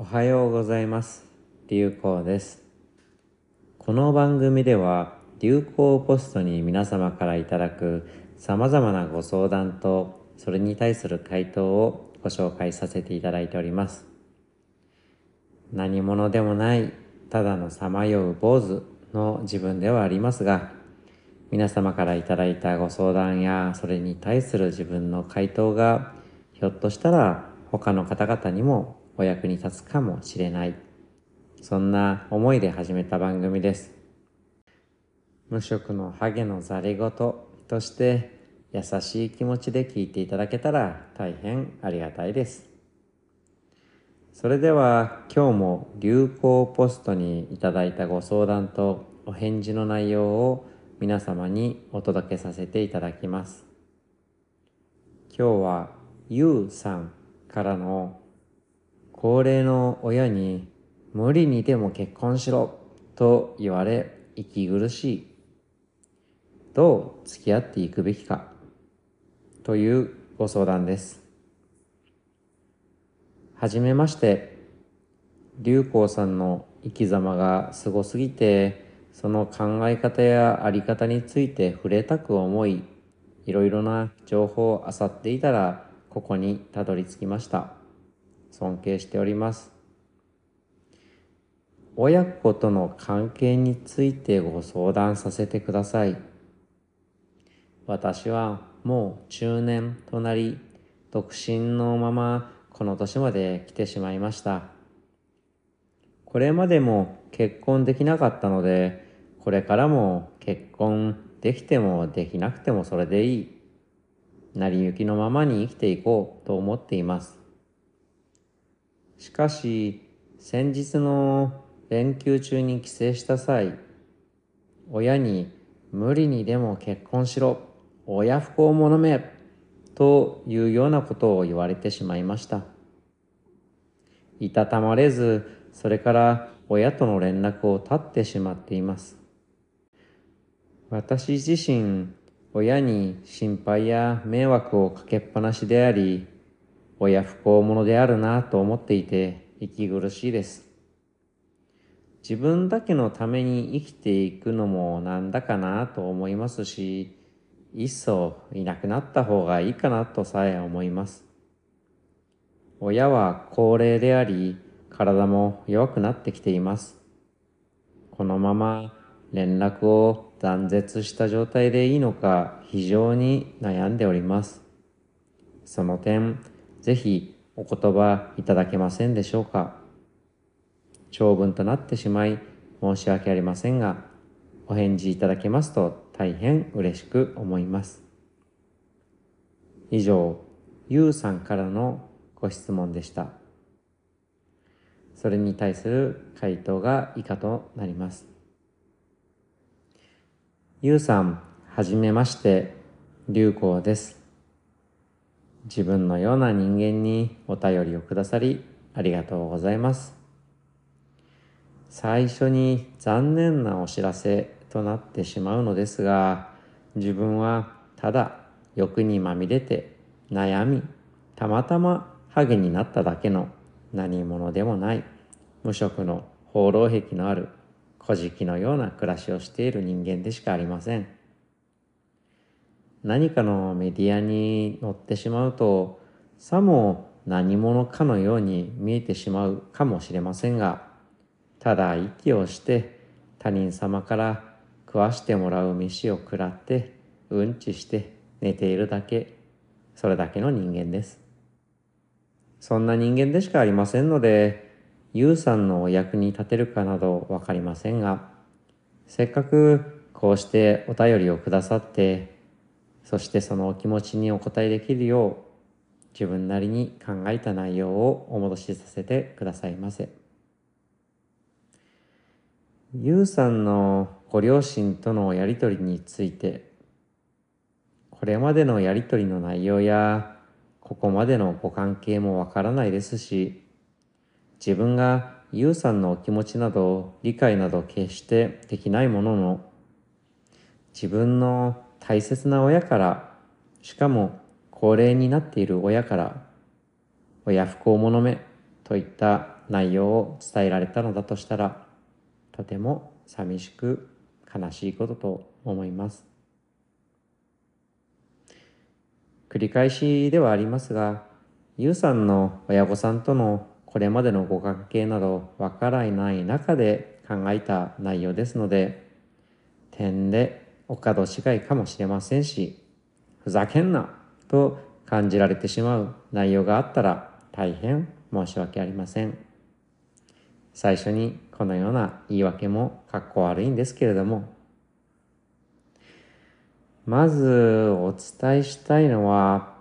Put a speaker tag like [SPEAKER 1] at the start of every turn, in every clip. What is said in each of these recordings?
[SPEAKER 1] おはようございます。流行です。この番組では流行ポストに皆様からいただく様々なご相談とそれに対する回答をご紹介させていただいております。何者でもないただのさまよう坊主の自分ではありますが皆様からいただいたご相談やそれに対する自分の回答がひょっとしたら他の方々にもお役に立つかもしれない。そんな思いで始めた番組です。無職のハゲのざれ言として優しい気持ちで聞いていただけたら大変ありがたいです。それでは今日も流行ポストにいただいたご相談とお返事の内容を皆様にお届けさせていただきます。今日はゆうさんからの高齢の親に無理にでも結婚しろと言われ息苦しい。どう付き合っていくべきか。というご相談です。はじめまして。龍光さんの生き様がすごすぎてその考え方やあり方について触れたく思いいろいろな情報を漁っていたらここにたどり着きました。尊敬しております。親子との関係についてご相談させてください。私はもう中年となり独身のままこの年まで来てしまいました。これまでも結婚できなかったのでこれからも結婚できてもできなくてもそれでいい。成り行きのままに生きていこうと思っています。しかし先日の連休中に帰省した際親に無理にでも結婚しろ。親不孝者めというようなことを言われてしまいました。いたたまれずそれから親との連絡を絶ってしまっています。私自身親に心配や迷惑をかけっぱなしであり親不孝者であるなと思っていて息苦しいです。自分だけのために生きていくのもなんだかなと思いますしいっそいなくなった方がいいかなとさえ思います。親は高齢であり体も弱くなってきています。このまま連絡を断絶した状態でいいのか非常に悩んでおります。その点ぜひお言葉いただけませんでしょうか。長文となってしまい申し訳ありませんがお返事いただけますと大変嬉しく思います。以上ゆうさんからのご質問でした。それに対する回答が以下となります。ゆうさんはじめまして流行です。自分のような人間にお便りをくださりありがとうございます。最初に残念なお知らせとなってしまうのですが自分はただ欲にまみれて悩みたまたまハゲになっただけの何者でもない無職の放浪癖のある古事記のような暮らしをしている人間でしかありません。何かのメディアに載ってしまうとさも何者かのように見えてしまうかもしれませんがただ息をして他人様から食わしてもらう飯を食らってうんちして寝ているだけ。それだけの人間です。そんな人間でしかありませんのでゆうさんのお役に立てるかなどわかりませんがせっかくこうしてお便りをくださってそしてそのお気持ちにお答えできるよう自分なりに考えた内容をお戻しさせてくださいませ。ゆうさんのご両親とのやりとりについてこれまでのやりとりの内容やここまでのご関係もわからないですし自分がゆうさんのお気持ちなど理解など決してできないものの自分の大切な親からしかも高齢になっている親から親不孝者めといった内容を伝えられたのだとしたらとても寂しく悲しいことと思います。繰り返しではありますがゆうさんの親御さんとのこれまでのご関係などわからない中で考えた内容ですので点でお門違いかもしれませんしふざけんなと感じられてしまう内容があったら大変申し訳ありません。最初にこのような言い訳もかっこ悪いんですけれども、まずお伝えしたいのは、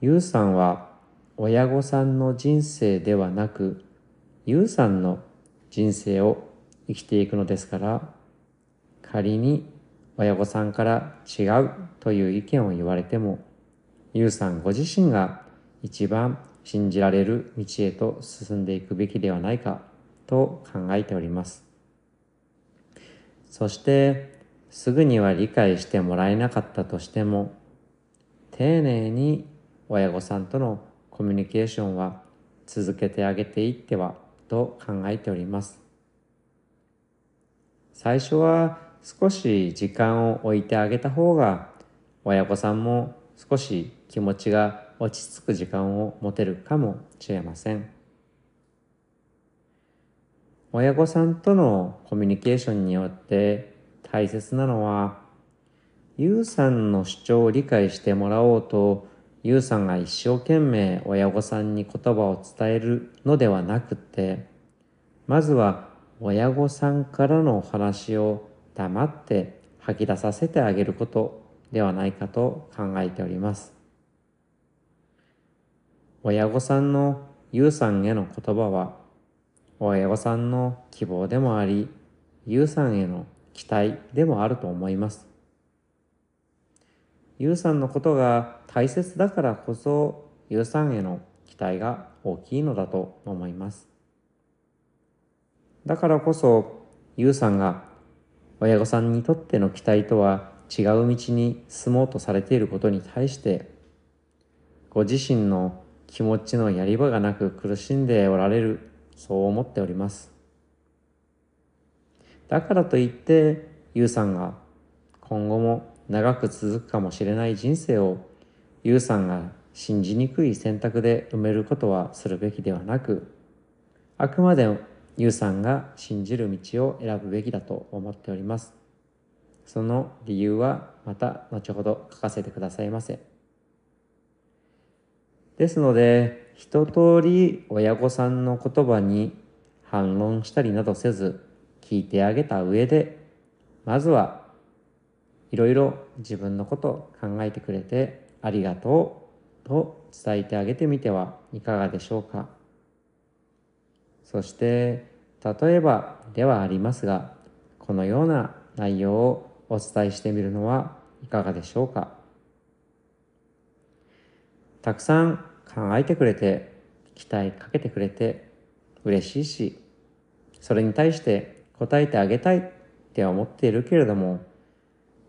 [SPEAKER 1] ゆうさんは親御さんの人生ではなく、ゆうさんの人生を生きていくのですから、仮に親御さんから違うという意見を言われても、ゆうさんご自身が一番信じられる道へと進んでいくべきではないかと考えております。そしてすぐには理解してもらえなかったとしても丁寧に親御さんとのコミュニケーションは続けてあげていってはと考えております。最初は少し時間を置いてあげた方が親御さんも少し気持ちが落ち着く時間を持てるかもしれません。親御さんとのコミュニケーションによって大切なのは、ゆうさんの主張を理解してもらおうと、ゆうさんが一生懸命親御さんに言葉を伝えるのではなくて、まずは親御さんからのお話を黙って吐き出させてあげることではないかと考えております。親御さんのゆうさんへの言葉は、親御さんの希望でもあり、ゆうさんへの期待でもあると思います。ゆうさんのことが大切だからこそ、ゆうさんへの期待が大きいのだと思います。だからこそ、ゆうさんが親御さんにとっての期待とは違う道に進もうとされていることに対して、ご自身の気持ちのやり場がなく苦しんでおられる、そう思っております。だからといって、ゆうさんが今後も長く続くかもしれない人生を、ゆうさんが信じにくい選択で埋めることはするべきではなく、あくまでゆうさんが信じる道を選ぶべきだと思っております。その理由はまた後ほど書かせてくださいませ。ですので、一通り親御さんの言葉に反論したりなどせず、聞いてあげた上で、まずはいろいろ自分のことを考えてくれてありがとうと伝えてあげてみてはいかがでしょうか。そして、例えばではありますが、このような内容をお伝えしてみるのはいかがでしょうか？たくさん考えてくれて、期待かけてくれて嬉しいし、それに対して答えてあげたいって思っているけれども、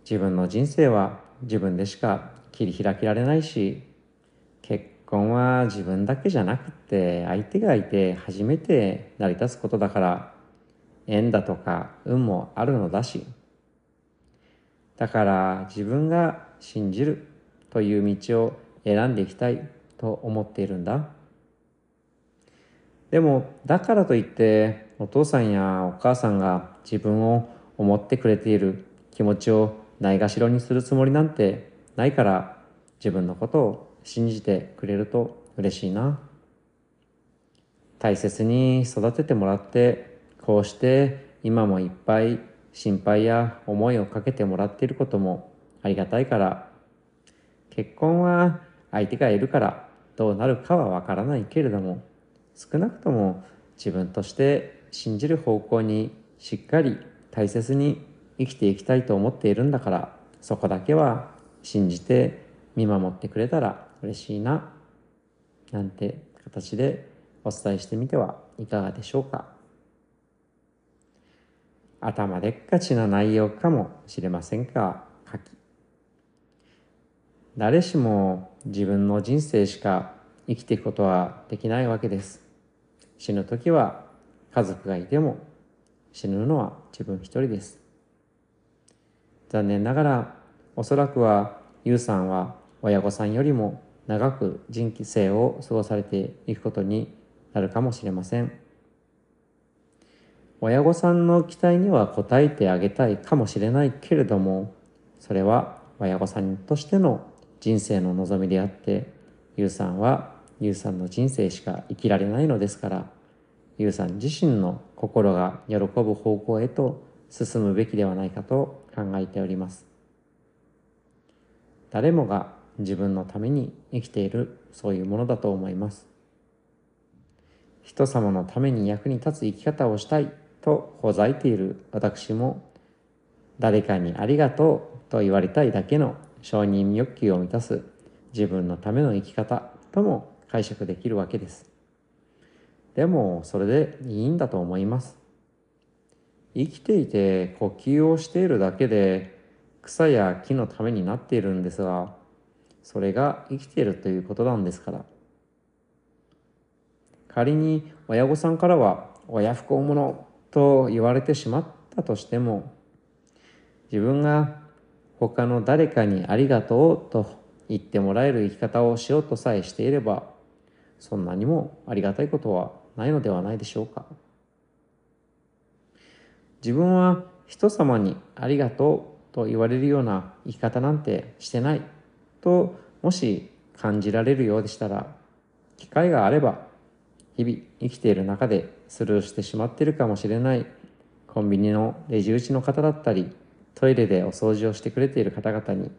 [SPEAKER 1] 自分の人生は自分でしか切り開けられないし、結婚は自分だけじゃなくて相手がいて初めて成り立つことだから、縁だとか運もあるのだし、だから自分が信じるという道を選んでいきたいと思っているんだ。でも、だからといって、お父さんやお母さんが自分を思ってくれている気持ちをないがしろにするつもりなんてないから、自分のことを信じてくれると嬉しいな。大切に育ててもらって、こうして今もいっぱい心配や思いをかけてもらっていることもありがたいから、結婚は相手がいるからどうなるかはわからないけれども少なくとも自分として信じる方向にしっかり大切に生きていきたいと思っているんだからそこだけは信じて見守ってくれたら嬉しいななんて形でお伝えしてみてはいかがでしょうか頭でっかちな内容かもしれませんが書き誰しも自分の人生しか生きていくことはできないわけです。死ぬ時は家族がいても死ぬのは自分一人です。残念ながらおそらくはゆうさんは親御さんよりも長く人生を過ごされていくことになるかもしれません。親御さんの期待には応えてあげたいかもしれないけれども、それは親御さんとしての人生の望みであって、ゆうさんはゆうさんの人生しか生きられないのですから、ゆうさん自身の心が喜ぶ方向へと進むべきではないかと考えております。誰もが自分のために生きているそういうものだと思います。人様のために役に立つ生き方をしたいとほざいている私も誰かにありがとうと言われたいだけの承認欲求を満たす自分のための生き方とも解釈できるわけです。でもそれでいいんだと思います。生きていて呼吸をしているだけで草や木のためになっているんですが、それが生きているということなんですから。仮に親御さんからは親不孝者と言われてしまったとしても、自分が他の誰かにありがとうと言ってもらえる生き方をしようとさえしていれば、そんなにもありがたいことはないのではないでしょうか。自分は人様にありがとうと言われるような生き方なんてしてないともし感じられるようでしたら機会があれば日々生きている中でスルーしてしまっているかもしれないコンビニのレジ打ちの方だったりトイレでお掃除をしてくれている方々に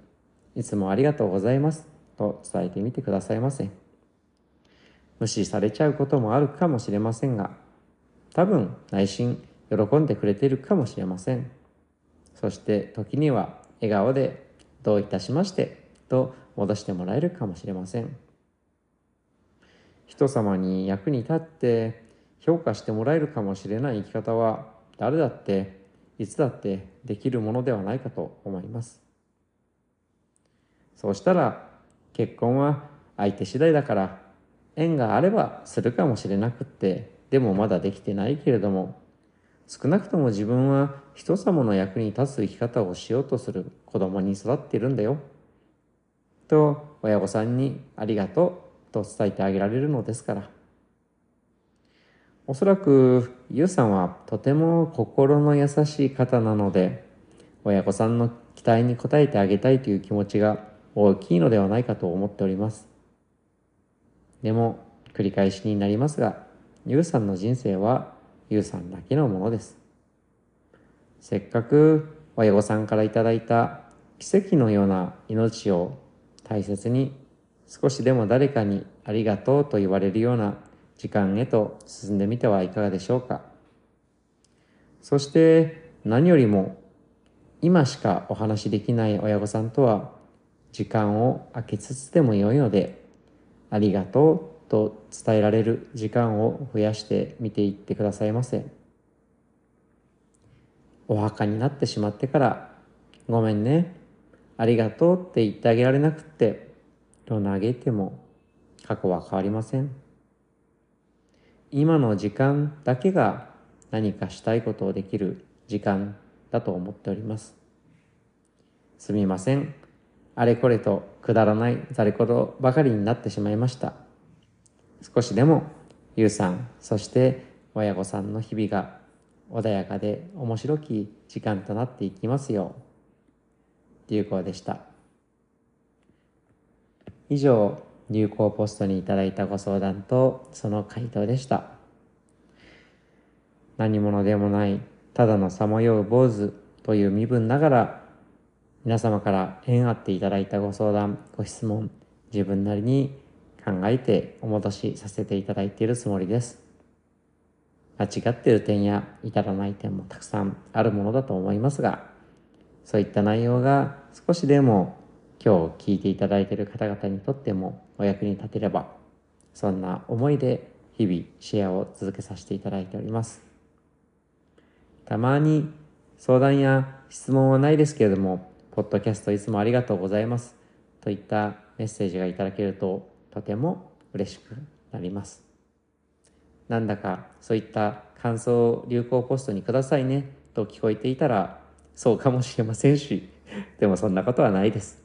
[SPEAKER 1] いつもありがとうございますと伝えてみてくださいませ無視されちゃうこともあるかもしれませんが多分内心喜んでくれているかもしれません。そして時には笑顔でどういたしましてと戻してもらえるかもしれません。人様に役に立って評価してもらえるかもしれない生き方は誰だっていつだってできるものではないかと思います。そうしたら結婚は相手次第だから縁があればするかもしれなくってでもまだできてないけれども少なくとも自分は人様の役に立つ生き方をしようとする子供に育っているんだよ。と親御さんにありがとうと伝えてあげられるのですから。おそらくゆうさんはとても心の優しい方なので、親御さんの期待に応えてあげたいという気持ちが大きいのではないかと思っております。でも繰り返しになりますが、ゆうさんの人生はゆうさんだけのものです。せっかく親御さんからいただいた奇跡のような命を大切に少しでも誰かにありがとうと言われるような時間へと進んでみてはいかがでしょうか。そして何よりも今しかお話しできない親御さんとは時間を空けつつでも良いのでありがとうと伝えられる時間を増やしてみていってくださいませ。お墓になってしまってから、ごめんね、ありがとうって言ってあげられなくって、と嘆いても過去は変わりません。今の時間だけが何かしたいことをできる時間だと思っております。すみません。あれこれとくだらないざれ言ばかりになってしまいました。少しでもゆうさんそして親御さんの日々が穏やかで面白き時間となっていきますよう流行でした以上流行ポストにいただいたご相談とその回答でした何者でもないただのさまよう坊主という身分ながら皆様から縁あっていただいたご相談ご質問自分なりに考えてお戻しさせていただいているつもりです。間違っている点や至らない点もたくさんあるものだと思いますが、そういった内容が少しでも今日聞いていただいている方々にとってもお役に立てれば、そんな思いで日々シェアを続けさせていただいております。たまに相談や質問はないですけれども、ポッドキャストいつもありがとうございます。といったメッセージがいただけるととても嬉しくなります。なんだかそういった感想を流行ポストにくださいねと聞こえていたらそうかもしれませんし でもそんなことはないです。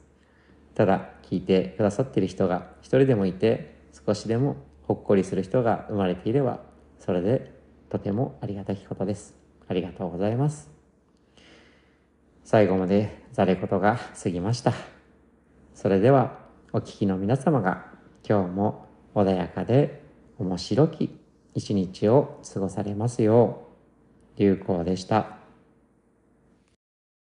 [SPEAKER 1] ただ聞いてくださっている人が一人でもいて少しでもほっこりする人が生まれていればそれでとてもありがたきことです。ありがとうございます。最後までざれ言が過ぎました。それではお聞きの皆様が今日も穏やかで面白き一日を過ごされますよう流行でした。